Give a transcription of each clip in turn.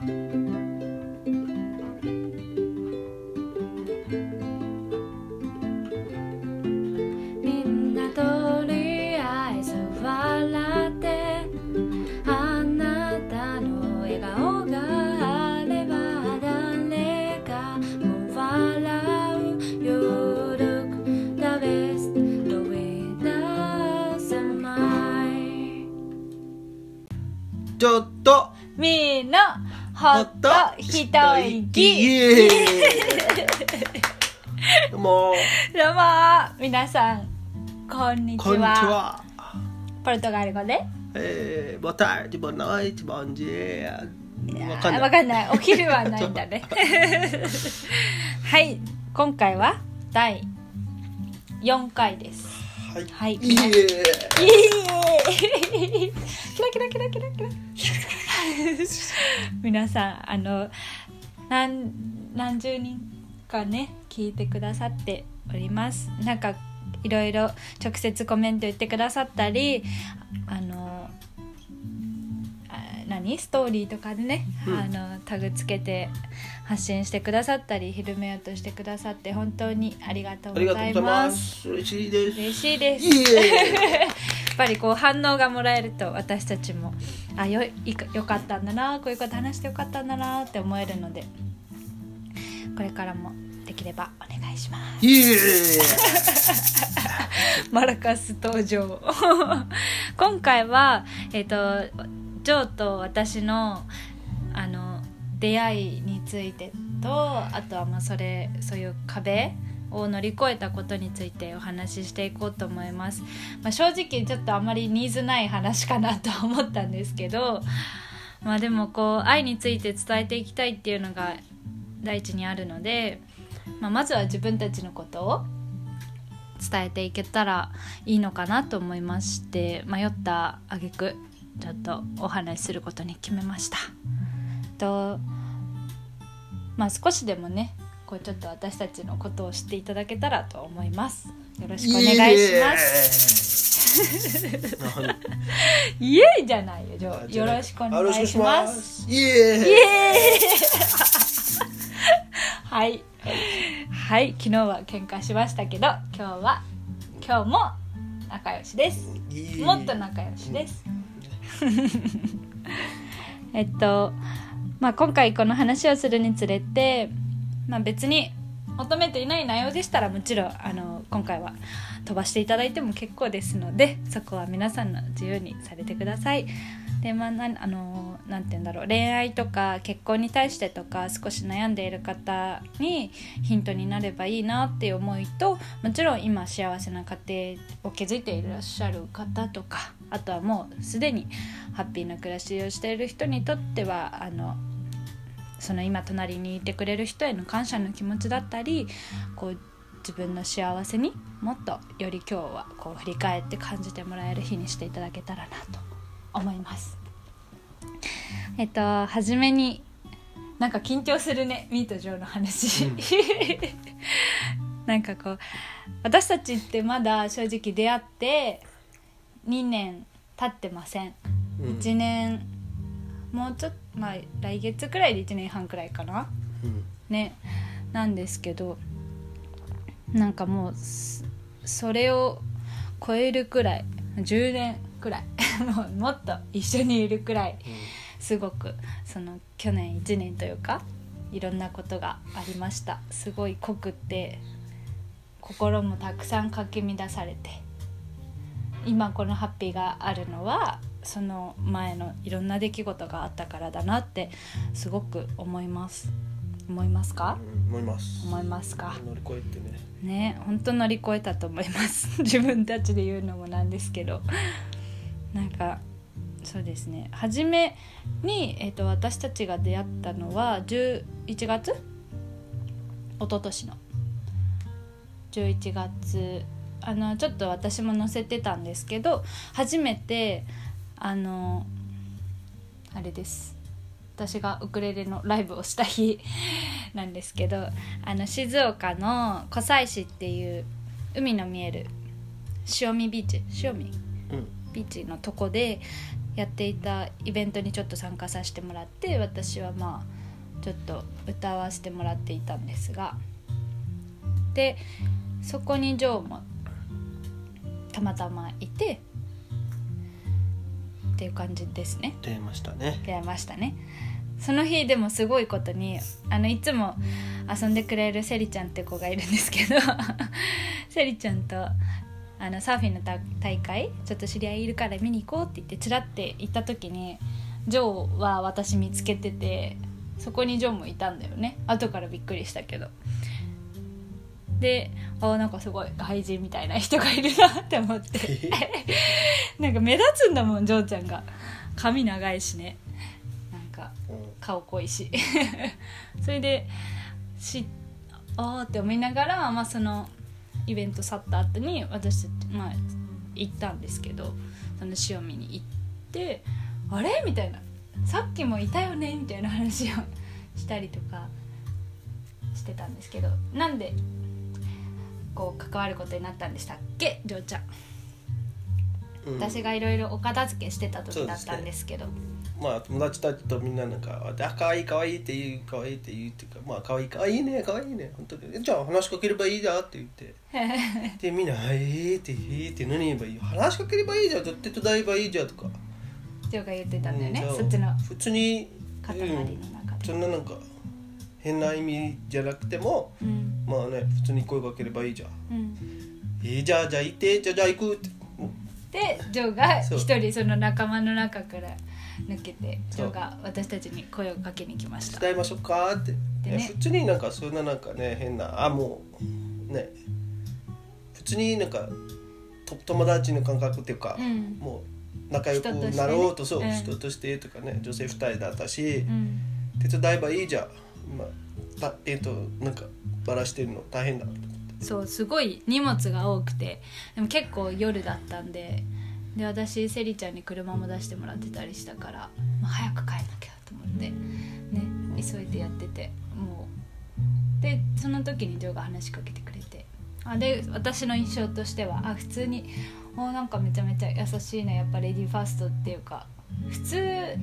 みと一イ息エーイどうもどうも皆さんこんにちこんにちは。はポルトガル語で？えー、boa tarde, boa noite, bom dia わかんない。わかんない。お昼はないんだね。はい今回は第4回ですはい。はい。イエーイイエーイキラキラキラキラキラ。皆さんあの何何十人かね聞いてくださっております。なんかいろいろ直接コメント言ってくださったりあのあ何ストーリーとかでね、うん。あのタグつけて発信してくださったり広めようとしてくださって本当にありがとうございまます。す嬉しいです。嬉しいです。やっぱりこう反応がもらえると私たちもあよいかよかったんだなこういうこと話してよかったんだなって思えるのでこれからもできればお願いします。マラカス登場。今回はえっ、とジョーと私のあの出会いについてとあとはまあそれそういう壁を乗り越えたことについてお話ししていこうと思います、まあ、正直ちょっとあまりニーズない話かなと思ったんですけどまあでもこう愛について伝えていきたいっていうのが第一にあるので、まあ、まずは自分たちのことを伝えていけたらいいのかなと思いまして迷った挙句ちょっとお話しすることに決めました。とまあ少しでもねこうちょっと私たちのことを知っていただけたらと思います。よろしくお願いします。す イエーイじゃないよ。よろしくお願いします。イエーイ。イエーイ。はい。はい。昨日は喧嘩しましたけど今日は今日も仲良しです。もっと仲良しです。えっと、まあ、今回この話をするにつれて、まあ、別に求めていない内容でしたらもちろんあの今回は飛ばしていただいても結構ですのでそこは皆さんの自由にされてください。でまあ、なあのなんて言うんだろう恋愛とか結婚に対してとか少し悩んでいる方にヒントになればいいなっていう思いともちろん今幸せな家庭を築いていらっしゃる方とかあとはもうすでにハッピーな暮らしをしている人にとってはあのその今隣にいてくれる人への感謝の気持ちだったりこう自分の幸せにもっとより今日はこう振り返って感じてもらえる日にしていただけたらなと思います。えっと初めになんか緊張するねミート・ジョーの話、うん なんかこう私たちってまだ正直出会って2年経ってません。うん。1年もうちょっとまあ来月くらいで1年半くらいかな。うん。ね。なんですけどなんかもうすそれを超えるくらい10年くらい。もうもっと一緒にいるくらいすごくその去年1年というかいろんなことがありました。すごい濃くって心もたくさんかき乱されて今このハッピーがあるのはその前のいろんな出来事があったからだなってすごく思います。思いますか？うん思います。思いますか？乗り越えてね。ね本当乗り越えたと思います。自分たちで言うのもなんですけど。なんかそうですね。初めに、えー、と私たちが出会ったのは11月？一昨年の。11月あのちょっと私も載せてたんですけど初めてあのあれです。私がウクレレのライブをした日 なんですけどあの静岡の湖西市っていう海の見える塩見ビーチ塩見うん。ビーチのとこでやっていたイベントにちょっと参加させてもらって私はまあちょっと歌わせてもらっていたんですがでそこにジョーもたまたまいてっていう感じですね。出ましたね。出会いましたね。その日でもすごいことにあのいつも遊んでくれるセリちゃんって子がいるんですけど セリちゃんとあのサーフィンの大大会ちょっと知り合いいるから見に行こうって言ってチラって行った時にジョーは私見つけててそこにジョーもいたんだよね。後からびっくりしたけどであなんかすごい外人みたいな人がいるなって思って。なんか目立つんだもんジョーちゃんが。髪長いしね。なんか顔濃いし。それでしあーって思いながら、まあ、そのイベント去った後に私たち、まあ、行ったんですけどその塩見に行って「あれ?」みたいな「さっきもいたよね」みたいな話をしたりとかしてたんですけど。なんでこう関わることになったんでしたっけ？りょうちゃん、うん。私がいろいろお片付けしてた時だったんですけど。まあ友達たちとみんななんか「あ可愛い可愛いって言う可愛いって言う」っていうか「まあ可愛い可愛いね可愛いね。本当に。じゃあ話しかければいいじゃん」って言って。でみんな「えー」って「えー」って何言えばいい？話しかければいいじゃん。だって手伝えばいいじゃんとか。ジョーが言ってたんだよね、うんそっちの普通に塊の中で、そんななんか変な意味じゃなくてもうん。まあね普通に声かければいいじゃん。うん、「えー、じゃあじゃあ行ってじゃあじゃあ行く」って。でジョーが一人その仲間の中から抜けてジョーが私たちに声をかけに来ました。伝えましょうかって、でね。ね普通になんかそんななんかね変なあもうね。普通になんかと友達の感覚っていうか、うん。もう仲良く人としてね。なろうとそう、うん。人としてとかね女性2人だったし、うん。手伝えばいいじゃん今たえっ、となんかバラしてるの大変だそうすごい荷物が多くて。でも結構夜だったんでで私セリちゃんに車も出してもらってたりしたから、まあ、早く帰んなきゃと思ってね急いでやっててもう。でその時にジョーが話しかけてくれて。あで私の印象としてはあ普通におなんかめちゃめちゃ優しいなやっぱレディーファーストっていうか普通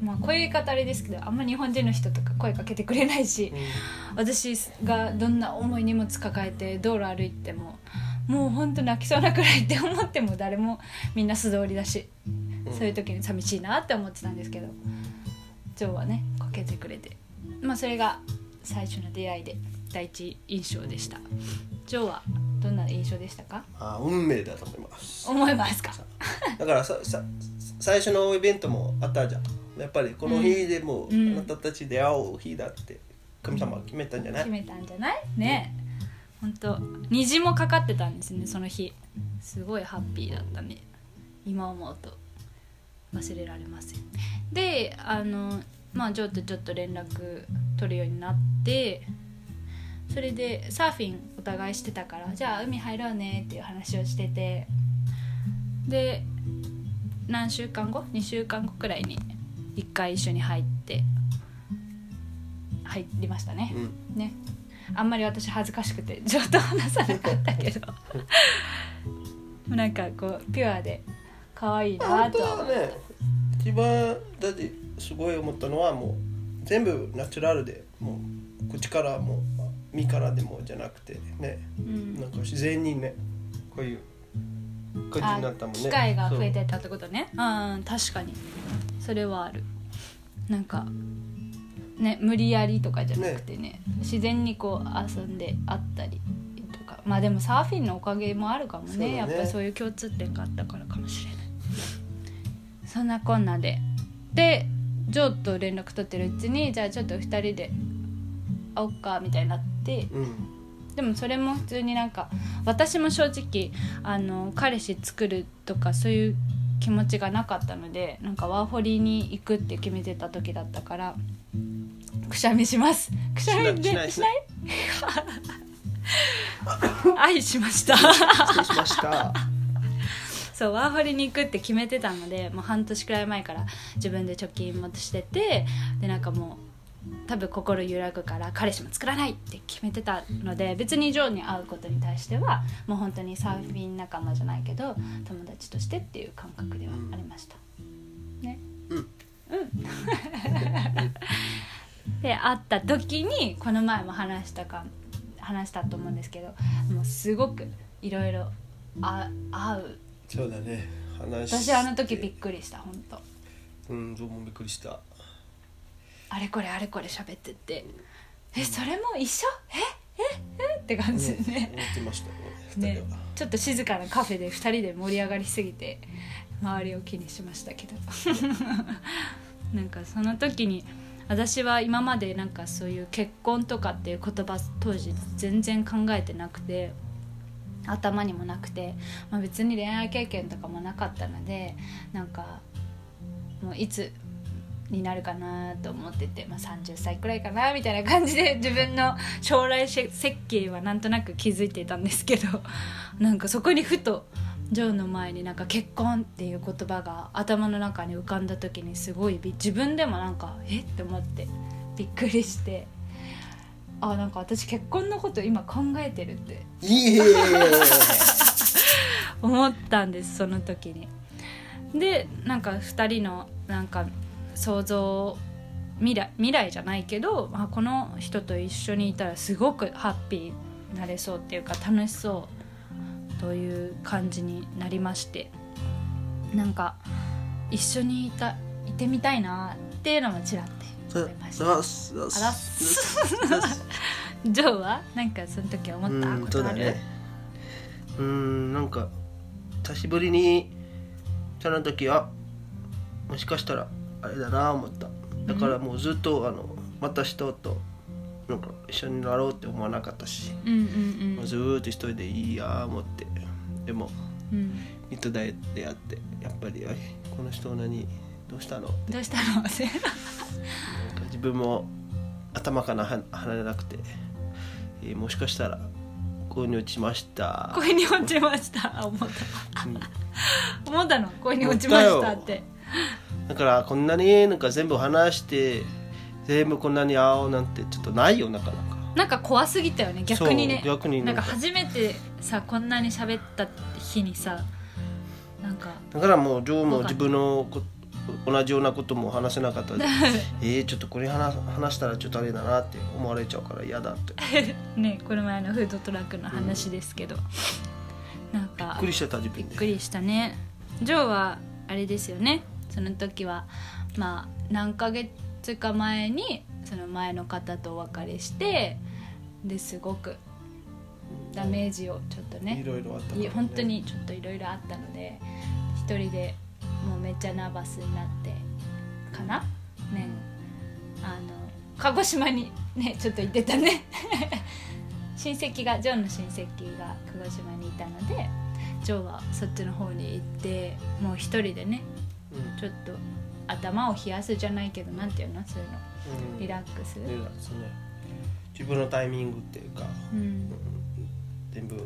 まあこういう言い方あれですけどあんま日本人の人とか声かけてくれないし、私がどんな重い荷物抱えて道路歩いてももうほんと泣きそうなくらいって思っても誰もみんな素通りだし、うん。そういう時に寂しいなって思ってたんですけどジョーはねかけてくれて。まあそれが最初の出会いで第一印象でした。ジョーはどんな印象でしたか？あ運命だと思います。思いますか？だからささ最初のイベントもあったじゃんやっぱりこの日でも、うん。あなたたち出会う日だって神様は決めたんじゃない、決めたんじゃない？ね。本当虹もかかってたんですねその日。すごいハッピーだったね。今思うと。忘れられませんであのまあジョーとちょっと連絡取るようになってそれでサーフィンお互いしてたからじゃあ海入ろうねっていう話をしててで何週間後？2週間後くらいに1回一緒に入って入りましたね、うん。ね。あんまり私恥ずかしくてちょっと話さなかったけど。なんかこうピュアで可愛いなとは思ね一番だってすごい思ったのはもう全部ナチュラルでもう口からも身からでもじゃなくてね。うん。なんか自然にねこういう感じになったもんね機会が増えてったってことね。うん確かに。それはある。なんかね無理やりとかじゃなくてね。自然にこう遊んであったりとか。まあでもサーフィンのおかげもあるかもね。ね。やっぱりそういう共通点があったからかもしれない。そんなこんなで。でジョーと連絡取ってるうちにじゃあちょっと2人で会おっかみたいになって。うんでもそれも普通になんか私も正直あの彼氏作るとかそういう気持ちがなかったのでなんかワーホリに行くって決めてた時だったからくしゃみします。くしゃみでしないしない 愛しました。失礼しました。そうワーホリに行くって決めてたのでもう半年くらい前から自分で貯金もしててでなんかもう多分心揺らぐから彼氏も作らないって決めてたので別にジョーに会うことに対してはもう本当にサーフィン仲間じゃないけど友達としてっていう感覚ではありました、ね。うん。で会った時にこの前も話したか話したと思うんですけどもうすごくいろいろあ合う。そうだね。話私あの時びっくりした本当。うんどうもびっくりしたあれこれあれこれ喋ってて。えそれも一緒？え？え？え？って感じで。ね思ってましたねね。ちょっと静かなカフェで2人で盛り上がりすぎて周りを気にしましたけど。なんかその時に私は今までなんかそういう結婚とかっていう言葉当時全然考えてなくて頭にもなくて、まあ、別に恋愛経験とかもなかったのでなんかもういつになるかなと思ってて、まあ、30歳くらいかなみたいな感じで 自分の将来設計はなんとなく気づいていたんですけど なんかそこにふとジョーの前になんか結婚っていう言葉が頭の中に浮かんだ時にすごいび自分でもなんかえって思ってびっくりしてあなんか私結婚のこと今考えてるって 思ったんですその時に。でなんか2人のなんか想像未来未来じゃないけど、あ、この人と一緒にいたらすごくハッピーになれそうっていうか楽しそうという感じになりましてなんか一緒にいたいてみたいなっていうのもちらって思いました。あすああらジョーはなんかその時思ったことある、そうだねうんなんか久しぶりにその時はもしかしたらあれだな思った。だからもうずっとあのまた人となんか一緒になろうって思わなかったし、うんうんもうずーっと一人でいいや思って。でもうん。うんミッドダイで会ってやっぱりえこの人何どうしたの？どうしたの？ってなんか自分も頭からは離れなくて、えーもしかしたら恋に落ちました。恋に落ちました。あ思った。うん。思ったの？恋に落ちましたってだからこんなになんか全部話して全部こんなに会おうなんてちょっとないよなかなか。なんか怖すぎたよね逆にね。逆になか。なんんか初めてさこんなに喋った日にさなんか。だからもうジョーも自分のこ同じようなことも話せなかった。で えー、ちょっとこれ話話したらちょっとあれだなって思われちゃうから嫌だって。ねこの前のフードトラックの話ですけど、なんかびっくりしてた自分でびっくりしたね。ジョーはあれですよねその時はまあ何ヶ月か前にその前の方とお別れしてですごくダメージをちょっとねいろいろあったね、い本当にちょっといろいろあったので一人でもうめっちゃナーバスになってかな？ね。あの鹿児島にねちょっと行ってたね。親戚がジョーの親戚が鹿児島にいたのでジョーはそっちの方に行ってもう一人でねうんちょっと頭を冷やすじゃないけどなんていうの？そういうの。うん。リラックス、リラックスね。自分のタイミングっていうか、うん。うん、全部うん。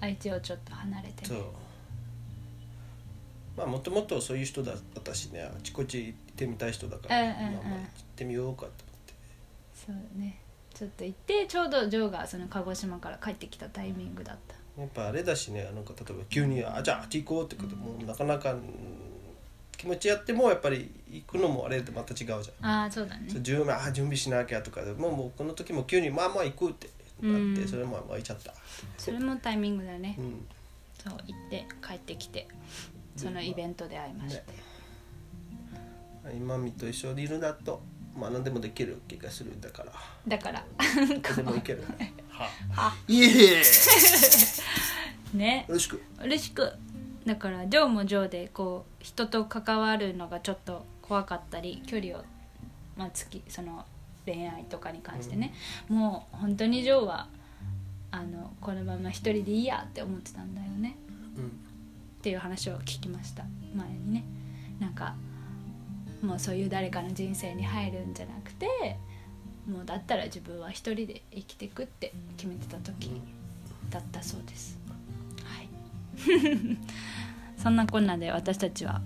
相手をちょっと離れて。そう。ねまあもともとそういう人だったしね。あちこち行ってみたい人だから、うんうんうん。まあまあ行ってみようかと思って。そうね。ちょっと行ってちょうどジョーがその鹿児島から帰ってきたタイミングだったやっぱあれだしねなんか例えば急に「あじゃああっち行こう」ってこともなかなかうん気持ちやってもやっぱり行くのもあれとまた違うじゃん、ああそうだね。そう準備あ準備しなきゃとかでもうもうこの時も急に「まあまあ行く」ってなって、うんそれもまあ行っちゃった、それもタイミングだね。うん、そう行って帰ってきてそのイベントで会いまして、今みと一緒にいるんだとまあ何でもできる気がするんだから。だから。でも行ける は。あいえ。ね。よろしく。嬉しく。だからジョーもジョーでこう人と関わるのがちょっと怖かったり距離を、まあ、つきその恋愛とかに関してね、もう本当にジョーはあのこのまま一人でいいやって思ってたんだよね。うん。っていう話を聞きました。前にね。なんかもうそういう誰かの人生に入るんじゃなくてもうだったら自分は一人で生きていくって決めてた時だったそうです。はい。そんなこんなで私たちは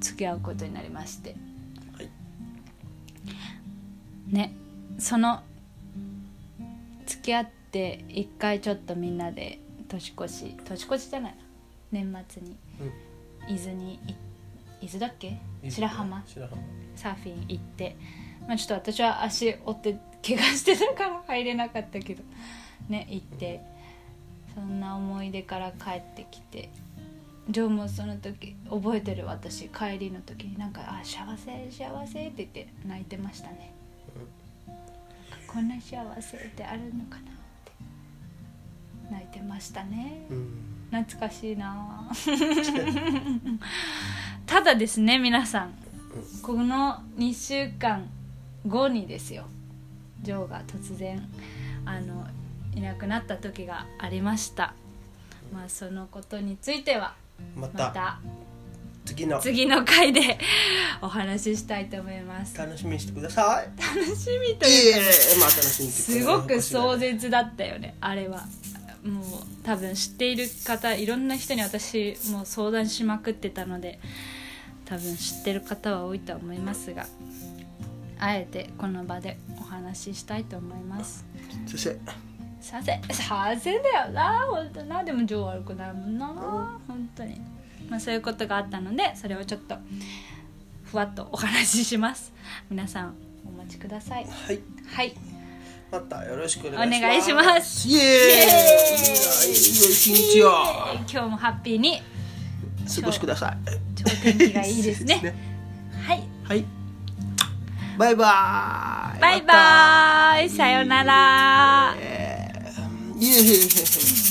付き合うことになりまして。はい。ね。その付き合って一回ちょっとみんなで年越し年越しじゃない。な年末に。うん。伊豆にい伊豆だっけ？白浜。サーフィン行って、まあ、ちょっと私は足折って怪我してたから入れなかったけどね行ってそんな思い出から帰ってきてジョーもその時覚えてる私帰りの時になんか「あ幸せ幸せ」って言って泣いてましたね、こんな幸せってあるのかなって泣いてましたね。うん。懐かしいな ただですね皆さん。この2週間後にですよ。ジョーが突然あのいなくなった時がありました。まあそのことについてはまた次の。次の回で お話ししたいと思います。楽楽しみにしてください。しみといいうかねえまあ楽しみにしてすごく壮絶絶だったよね。あれはもう多分知っている方いろんな人に私もう相談しまくってたので多分知ってる方は多いとは思いますがあえてこの場でお話ししたいと思います。そしてさせさせだよな。本当な。でも情悪くないもんな。本当に。まあそういうことがあったのでそれをちょっとふわっとお話しします。皆さんお待ちください。はい。はい。またよろしくお願いします。お願いします。イエーイ。イエーイいいよ一日を今日もハッピーに。過ごしください。超天気がいいですね。はい。はいバイバーイ。バイバーイ。さようなら。イエーイ